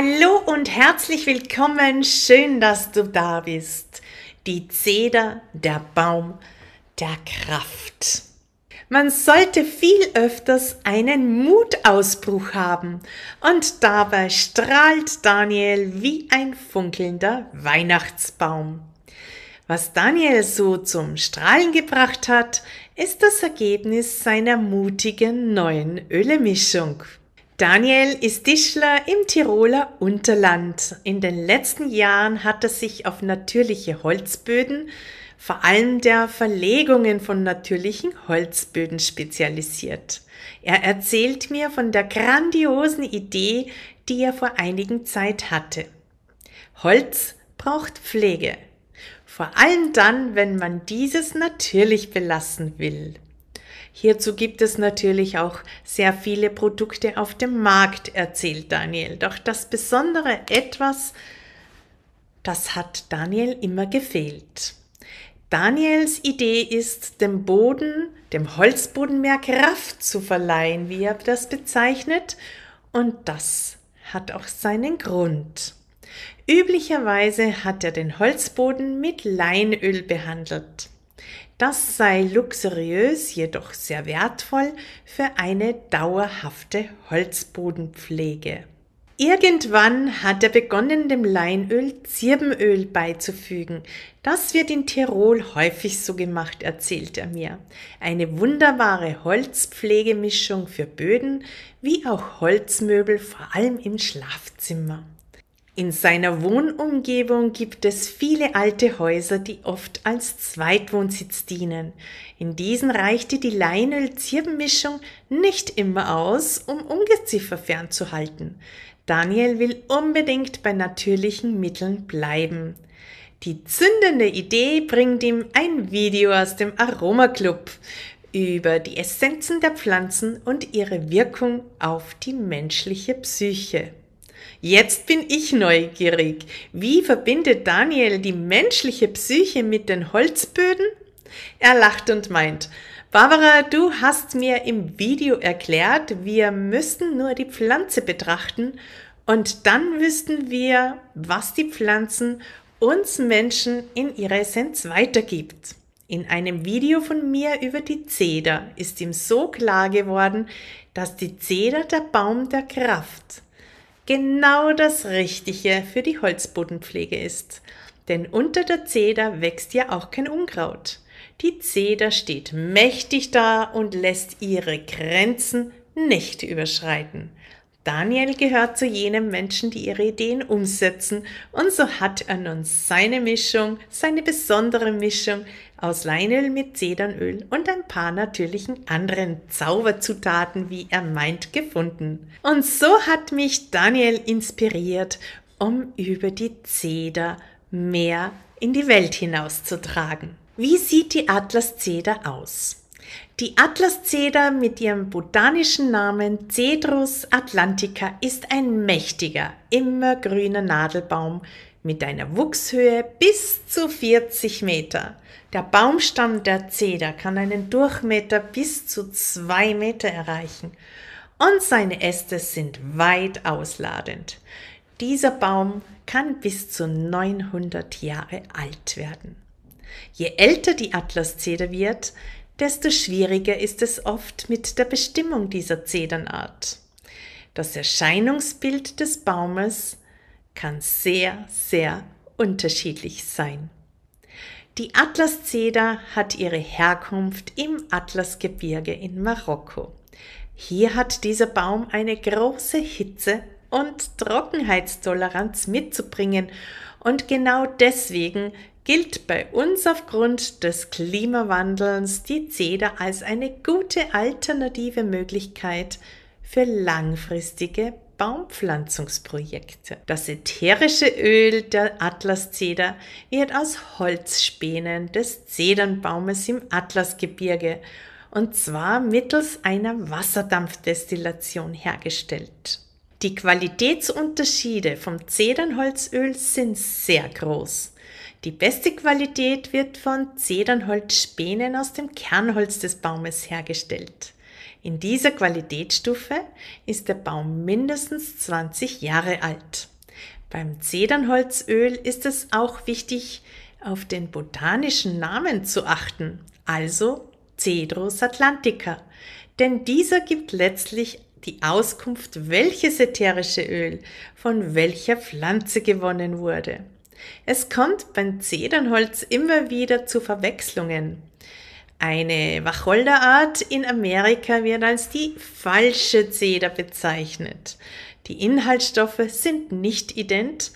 Hallo und herzlich willkommen. Schön, dass du da bist. Die Zeder, der Baum der Kraft. Man sollte viel öfters einen Mutausbruch haben und dabei strahlt Daniel wie ein funkelnder Weihnachtsbaum. Was Daniel so zum Strahlen gebracht hat, ist das Ergebnis seiner mutigen neuen Ölemischung. Daniel ist Tischler im Tiroler Unterland. In den letzten Jahren hat er sich auf natürliche Holzböden, vor allem der Verlegungen von natürlichen Holzböden spezialisiert. Er erzählt mir von der grandiosen Idee, die er vor einigen Zeit hatte. Holz braucht Pflege. Vor allem dann, wenn man dieses natürlich belassen will. Hierzu gibt es natürlich auch sehr viele Produkte auf dem Markt, erzählt Daniel. Doch das besondere etwas, das hat Daniel immer gefehlt. Daniels Idee ist, dem Boden, dem Holzboden mehr Kraft zu verleihen, wie er das bezeichnet, und das hat auch seinen Grund. Üblicherweise hat er den Holzboden mit Leinöl behandelt. Das sei luxuriös, jedoch sehr wertvoll für eine dauerhafte Holzbodenpflege. Irgendwann hat er begonnen, dem Leinöl Zirbenöl beizufügen. Das wird in Tirol häufig so gemacht, erzählt er mir. Eine wunderbare Holzpflegemischung für Böden wie auch Holzmöbel, vor allem im Schlafzimmer. In seiner Wohnumgebung gibt es viele alte Häuser, die oft als Zweitwohnsitz dienen. In diesen reichte die Leinöl-Zirbenmischung nicht immer aus, um Ungeziefer fernzuhalten. Daniel will unbedingt bei natürlichen Mitteln bleiben. Die zündende Idee bringt ihm ein Video aus dem Aroma Club über die Essenzen der Pflanzen und ihre Wirkung auf die menschliche Psyche. Jetzt bin ich neugierig. Wie verbindet Daniel die menschliche Psyche mit den Holzböden? Er lacht und meint, Barbara, du hast mir im Video erklärt, wir müssten nur die Pflanze betrachten und dann wüssten wir, was die Pflanzen uns Menschen in ihrer Essenz weitergibt. In einem Video von mir über die Zeder ist ihm so klar geworden, dass die Zeder der Baum der Kraft genau das Richtige für die Holzbodenpflege ist. Denn unter der Zeder wächst ja auch kein Unkraut. Die Zeder steht mächtig da und lässt ihre Grenzen nicht überschreiten. Daniel gehört zu jenen Menschen, die ihre Ideen umsetzen, und so hat er nun seine Mischung, seine besondere Mischung aus Leinöl mit Zedernöl und ein paar natürlichen anderen Zauberzutaten, wie er meint, gefunden. Und so hat mich Daniel inspiriert, um über die Zeder mehr in die Welt hinauszutragen. Wie sieht die Atlaszeder aus? Die Atlaszeder mit ihrem botanischen Namen Cedrus atlantica ist ein mächtiger, immergrüner Nadelbaum mit einer Wuchshöhe bis zu 40 Meter. Der Baumstamm der Zeder kann einen Durchmesser bis zu zwei Meter erreichen und seine Äste sind weit ausladend. Dieser Baum kann bis zu 900 Jahre alt werden. Je älter die Atlaszeder wird, desto schwieriger ist es oft mit der Bestimmung dieser Zedernart. Das Erscheinungsbild des Baumes kann sehr, sehr unterschiedlich sein. Die Atlaszeder hat ihre Herkunft im Atlasgebirge in Marokko. Hier hat dieser Baum eine große Hitze und Trockenheitstoleranz mitzubringen und genau deswegen gilt bei uns aufgrund des Klimawandels die Zeder als eine gute alternative Möglichkeit für langfristige Baumpflanzungsprojekte. Das ätherische Öl der Atlaszeder wird aus Holzspänen des Zedernbaumes im Atlasgebirge und zwar mittels einer Wasserdampfdestillation hergestellt. Die Qualitätsunterschiede vom Zedernholzöl sind sehr groß. Die beste Qualität wird von Zedernholzspänen aus dem Kernholz des Baumes hergestellt. In dieser Qualitätsstufe ist der Baum mindestens 20 Jahre alt. Beim Zedernholzöl ist es auch wichtig, auf den botanischen Namen zu achten, also Cedrus atlantica, denn dieser gibt letztlich die Auskunft, welches ätherische Öl von welcher Pflanze gewonnen wurde. Es kommt beim Zedernholz immer wieder zu Verwechslungen. Eine Wacholderart in Amerika wird als die falsche Zeder bezeichnet. Die Inhaltsstoffe sind nicht ident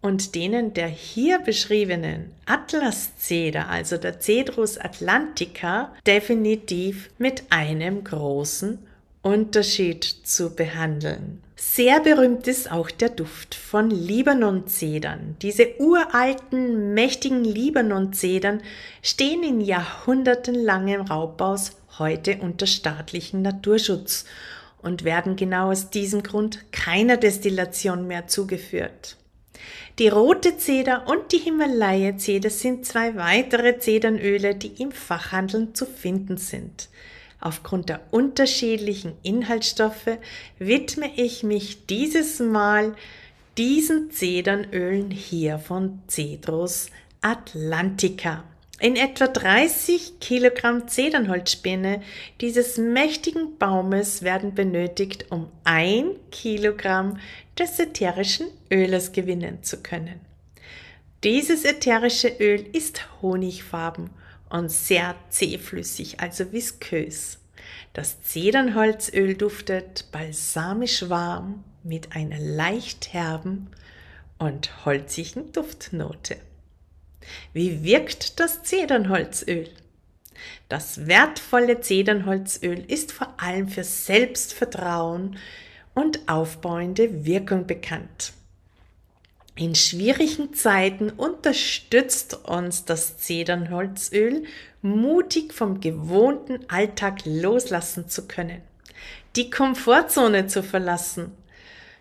und denen der hier beschriebenen Atlaszeder, also der Cedrus atlantica, definitiv mit einem großen Unterschied zu behandeln. Sehr berühmt ist auch der Duft von Libanon-Zedern. Diese uralten, mächtigen Libanon-Zedern stehen in jahrhundertenlangem Raubaus heute unter staatlichem Naturschutz und werden genau aus diesem Grund keiner Destillation mehr zugeführt. Die rote Zeder und die Himalaya-Zeder sind zwei weitere Zedernöle, die im Fachhandel zu finden sind. Aufgrund der unterschiedlichen Inhaltsstoffe widme ich mich dieses Mal diesen Zedernölen hier von Cedrus Atlantica. In etwa 30 Kilogramm Zedernholzspinne dieses mächtigen Baumes werden benötigt, um ein Kilogramm des ätherischen Öles gewinnen zu können. Dieses ätherische Öl ist honigfarben und sehr zähflüssig, also viskös. Das Zedernholzöl duftet balsamisch warm mit einer leicht herben und holzigen Duftnote. Wie wirkt das Zedernholzöl? Das wertvolle Zedernholzöl ist vor allem für Selbstvertrauen und aufbauende Wirkung bekannt. In schwierigen Zeiten unterstützt uns das Zedernholzöl, mutig vom gewohnten Alltag loslassen zu können, die Komfortzone zu verlassen.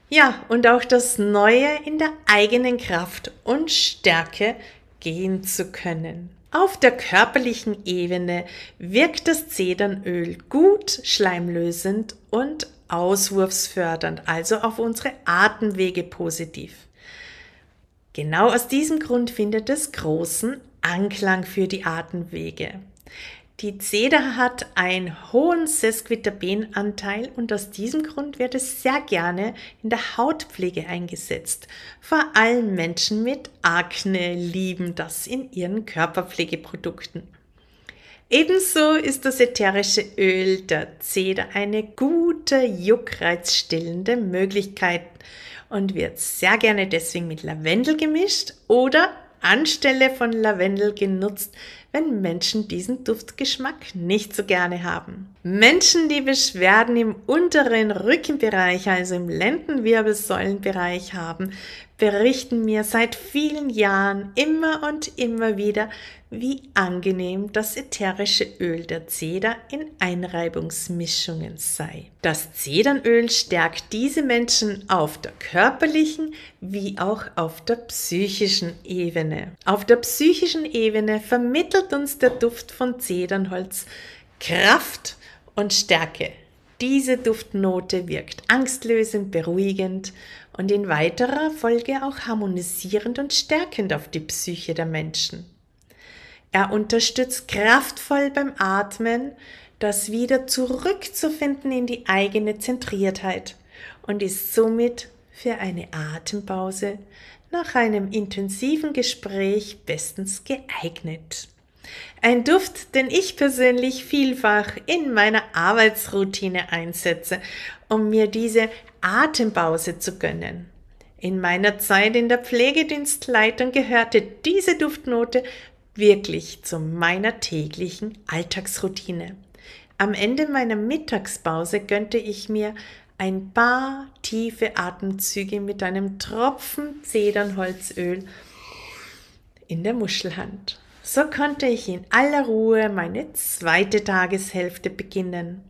Ja, und auch das Neue in der eigenen Kraft und Stärke gehen zu können. Auf der körperlichen Ebene wirkt das Zedernöl gut schleimlösend und auswurfsfördernd, also auf unsere Atemwege positiv. Genau aus diesem Grund findet es großen Anklang für die Atemwege. Die Zeder hat einen hohen Sesquiterpenanteil und aus diesem Grund wird es sehr gerne in der Hautpflege eingesetzt. Vor allem Menschen mit Akne lieben das in ihren Körperpflegeprodukten. Ebenso ist das ätherische Öl der Zeder eine gute juckreizstillende Möglichkeit und wird sehr gerne deswegen mit Lavendel gemischt oder anstelle von Lavendel genutzt, wenn Menschen diesen Duftgeschmack nicht so gerne haben. Menschen, die Beschwerden im unteren Rückenbereich, also im Lendenwirbelsäulenbereich haben, berichten mir seit vielen Jahren immer und immer wieder, wie angenehm das ätherische Öl der Zeder in Einreibungsmischungen sei. Das Zedernöl stärkt diese Menschen auf der körperlichen wie auch auf der psychischen Ebene. Auf der psychischen Ebene vermittelt uns der Duft von Zedernholz Kraft und Stärke. Diese Duftnote wirkt angstlösend, beruhigend und in weiterer Folge auch harmonisierend und stärkend auf die Psyche der Menschen. Er unterstützt kraftvoll beim Atmen, das wieder zurückzufinden in die eigene Zentriertheit und ist somit für eine Atempause nach einem intensiven Gespräch bestens geeignet. Ein Duft, den ich persönlich vielfach in meiner Arbeitsroutine einsetze, um mir diese Atempause zu gönnen. In meiner Zeit in der Pflegedienstleitung gehörte diese Duftnote wirklich zu meiner täglichen Alltagsroutine. Am Ende meiner Mittagspause gönnte ich mir ein paar tiefe Atemzüge mit einem Tropfen Zedernholzöl in der Muschelhand. So konnte ich in aller Ruhe meine zweite Tageshälfte beginnen.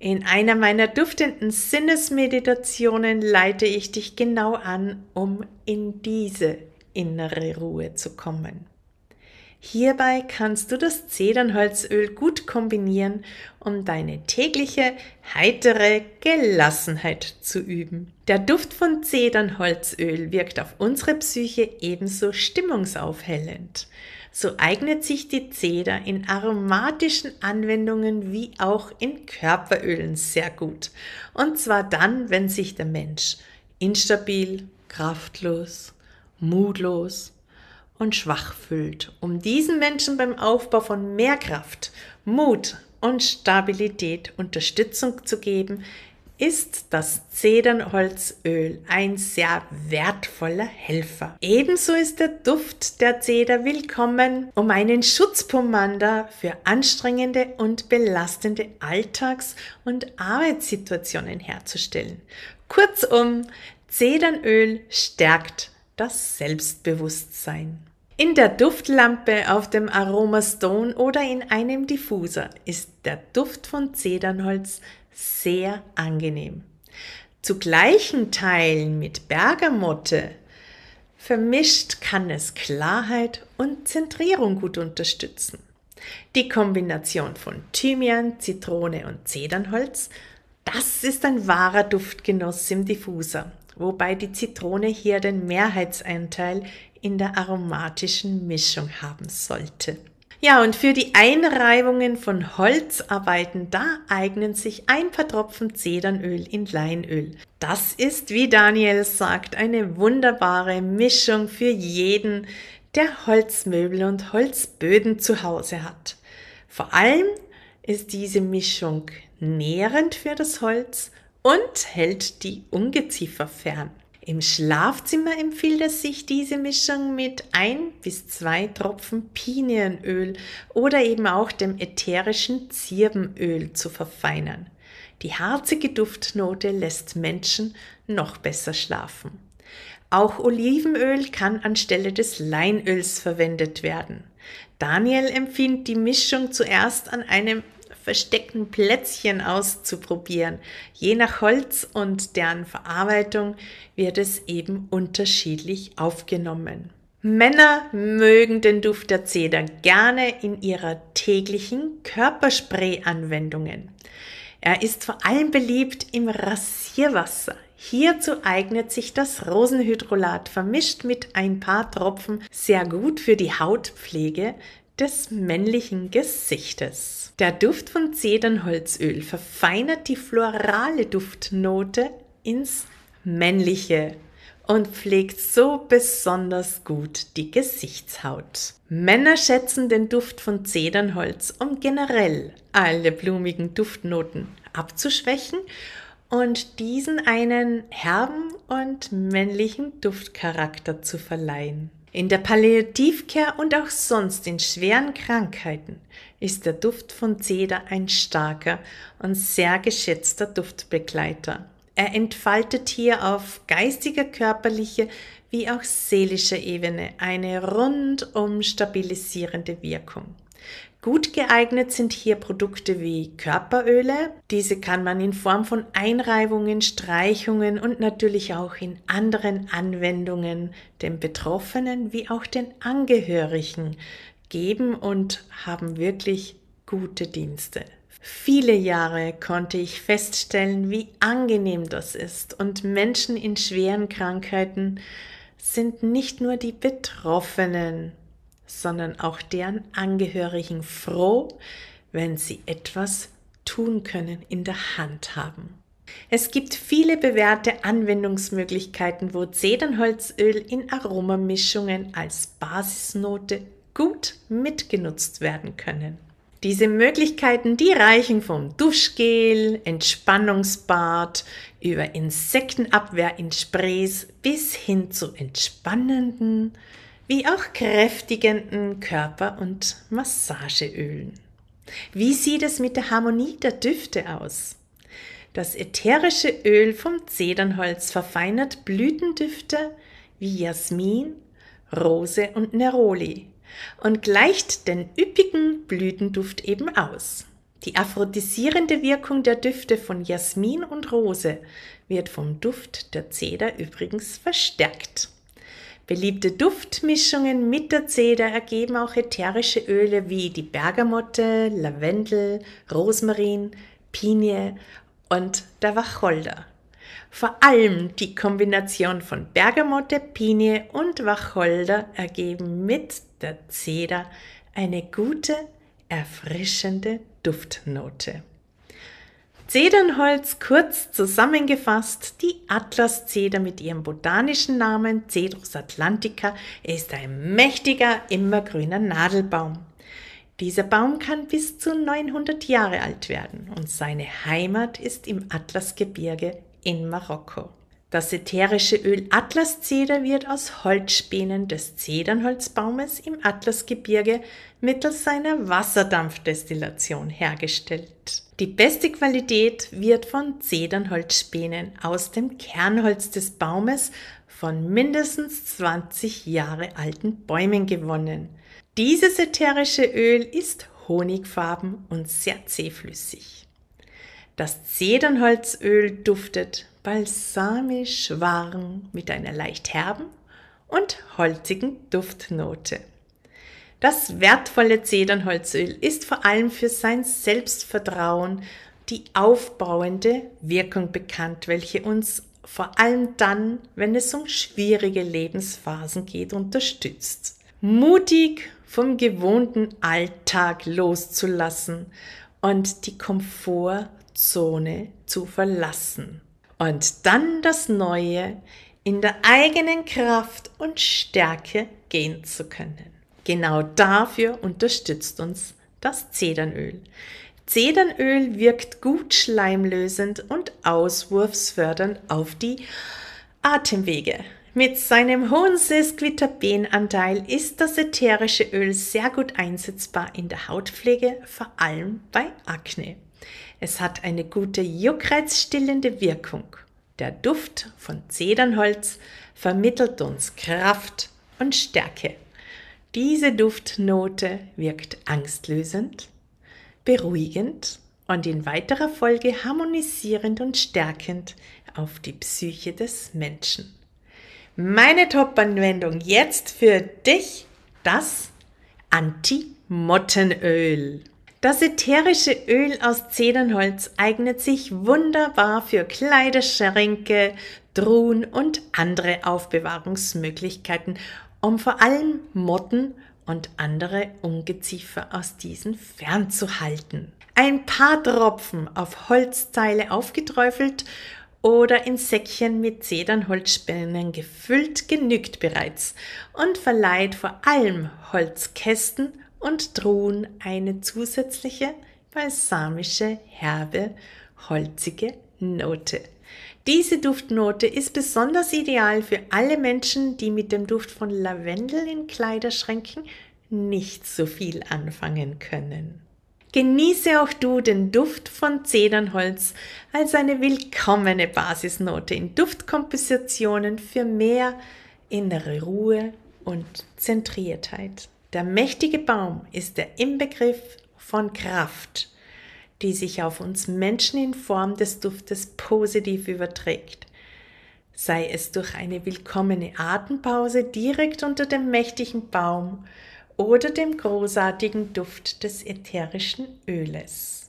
In einer meiner duftenden Sinnesmeditationen leite ich dich genau an, um in diese innere Ruhe zu kommen. Hierbei kannst du das Zedernholzöl gut kombinieren, um deine tägliche heitere Gelassenheit zu üben. Der Duft von Zedernholzöl wirkt auf unsere Psyche ebenso stimmungsaufhellend. So eignet sich die Zeder in aromatischen Anwendungen wie auch in Körperölen sehr gut. Und zwar dann, wenn sich der Mensch instabil, kraftlos, mutlos und schwach fühlt, um diesen Menschen beim Aufbau von mehr Kraft, Mut und Stabilität Unterstützung zu geben, ist das Zedernholzöl ein sehr wertvoller Helfer. Ebenso ist der Duft der Zeder willkommen, um einen Schutzpomander für anstrengende und belastende Alltags- und Arbeitssituationen herzustellen. Kurzum, Zedernöl stärkt das Selbstbewusstsein. In der Duftlampe auf dem Aromastone oder in einem Diffuser ist der Duft von Zedernholz sehr angenehm. Zu gleichen Teilen mit Bergamotte vermischt kann es Klarheit und Zentrierung gut unterstützen. Die Kombination von Thymian, Zitrone und Zedernholz, das ist ein wahrer Duftgenuss im Diffuser wobei die Zitrone hier den Mehrheitsanteil in der aromatischen Mischung haben sollte. Ja, und für die Einreibungen von Holzarbeiten, da eignen sich ein paar Tropfen Zedernöl in Leinöl. Das ist, wie Daniel sagt, eine wunderbare Mischung für jeden, der Holzmöbel und Holzböden zu Hause hat. Vor allem ist diese Mischung nährend für das Holz und hält die Ungeziefer fern. Im Schlafzimmer empfiehlt es sich, diese Mischung mit ein bis zwei Tropfen Pinienöl oder eben auch dem ätherischen Zirbenöl zu verfeinern. Die harzige Duftnote lässt Menschen noch besser schlafen. Auch Olivenöl kann anstelle des Leinöls verwendet werden. Daniel empfiehlt die Mischung zuerst an einem versteckten Plätzchen auszuprobieren. Je nach Holz und deren Verarbeitung wird es eben unterschiedlich aufgenommen. Männer mögen den Duft der Zeder gerne in ihrer täglichen Körperspray-Anwendungen. Er ist vor allem beliebt im Rasierwasser. Hierzu eignet sich das Rosenhydrolat vermischt mit ein paar Tropfen sehr gut für die Hautpflege des männlichen Gesichtes. Der Duft von Zedernholzöl verfeinert die florale Duftnote ins männliche und pflegt so besonders gut die Gesichtshaut. Männer schätzen den Duft von Zedernholz, um generell alle blumigen Duftnoten abzuschwächen und diesen einen herben und männlichen Duftcharakter zu verleihen. In der Palliativcare und auch sonst in schweren Krankheiten ist der Duft von Zeder ein starker und sehr geschätzter Duftbegleiter. Er entfaltet hier auf geistiger, körperlicher wie auch seelischer Ebene eine rundum stabilisierende Wirkung. Gut geeignet sind hier Produkte wie Körperöle. Diese kann man in Form von Einreibungen, Streichungen und natürlich auch in anderen Anwendungen den Betroffenen wie auch den Angehörigen geben und haben wirklich gute Dienste. Viele Jahre konnte ich feststellen, wie angenehm das ist und Menschen in schweren Krankheiten sind nicht nur die Betroffenen, sondern auch deren Angehörigen froh, wenn sie etwas tun können, in der Hand haben. Es gibt viele bewährte Anwendungsmöglichkeiten, wo Zedernholzöl in Aromamischungen als Basisnote gut mitgenutzt werden können. Diese Möglichkeiten, die reichen vom Duschgel, Entspannungsbad, über Insektenabwehr in Sprays bis hin zu entspannenden, wie auch kräftigenden Körper- und Massageölen. Wie sieht es mit der Harmonie der Düfte aus? Das ätherische Öl vom Zedernholz verfeinert Blütendüfte wie Jasmin, Rose und Neroli und gleicht den üppigen Blütenduft eben aus. Die aphrodisierende Wirkung der Düfte von Jasmin und Rose wird vom Duft der Zeder übrigens verstärkt. Beliebte Duftmischungen mit der Zeder ergeben auch ätherische Öle wie die Bergamotte, Lavendel, Rosmarin, Pinie und der Wacholder. Vor allem die Kombination von Bergamotte, Pinie und Wacholder ergeben mit der Zeder eine gute, erfrischende Duftnote. Zedernholz kurz zusammengefasst, die Atlaszeder mit ihrem botanischen Namen Cedrus atlantica ist ein mächtiger immergrüner Nadelbaum. Dieser Baum kann bis zu 900 Jahre alt werden und seine Heimat ist im Atlasgebirge in Marokko. Das ätherische Öl Atlaszeder wird aus Holzspänen des Zedernholzbaumes im Atlasgebirge mittels seiner Wasserdampfdestillation hergestellt. Die beste Qualität wird von Zedernholzspänen aus dem Kernholz des Baumes von mindestens 20 Jahre alten Bäumen gewonnen. Dieses ätherische Öl ist honigfarben und sehr zähflüssig. Das Zedernholzöl duftet balsamisch warm mit einer leicht herben und holzigen Duftnote. Das wertvolle Zedernholzöl ist vor allem für sein Selbstvertrauen, die aufbauende Wirkung bekannt, welche uns vor allem dann, wenn es um schwierige Lebensphasen geht, unterstützt. Mutig vom gewohnten Alltag loszulassen und die Komfort Zone zu verlassen und dann das Neue in der eigenen Kraft und Stärke gehen zu können. Genau dafür unterstützt uns das Zedernöl. Zedernöl wirkt gut schleimlösend und auswurfsfördernd auf die Atemwege. Mit seinem hohen Sesquiterpenanteil ist das ätherische Öl sehr gut einsetzbar in der Hautpflege, vor allem bei Akne. Es hat eine gute juckreizstillende Wirkung. Der Duft von Zedernholz vermittelt uns Kraft und Stärke. Diese Duftnote wirkt angstlösend, beruhigend und in weiterer Folge harmonisierend und stärkend auf die Psyche des Menschen. Meine Top-Anwendung jetzt für dich, das Anti-Mottenöl. Das ätherische Öl aus Zedernholz eignet sich wunderbar für Kleiderschränke, Truhen und andere Aufbewahrungsmöglichkeiten, um vor allem Motten und andere Ungeziefer aus diesen fernzuhalten. Ein paar Tropfen auf Holzteile aufgeträufelt oder in Säckchen mit Zedernholzspänen gefüllt genügt bereits und verleiht vor allem Holzkästen und Truhen eine zusätzliche balsamische, herbe, holzige Note. Diese Duftnote ist besonders ideal für alle Menschen, die mit dem Duft von Lavendel in Kleiderschränken nicht so viel anfangen können. Genieße auch du den Duft von Zedernholz als eine willkommene Basisnote in Duftkompositionen für mehr innere Ruhe und Zentriertheit. Der mächtige Baum ist der Inbegriff von Kraft, die sich auf uns Menschen in Form des Duftes positiv überträgt. Sei es durch eine willkommene Atempause direkt unter dem mächtigen Baum oder dem großartigen Duft des ätherischen Öles.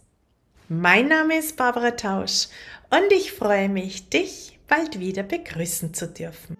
Mein Name ist Barbara Tausch und ich freue mich, dich bald wieder begrüßen zu dürfen.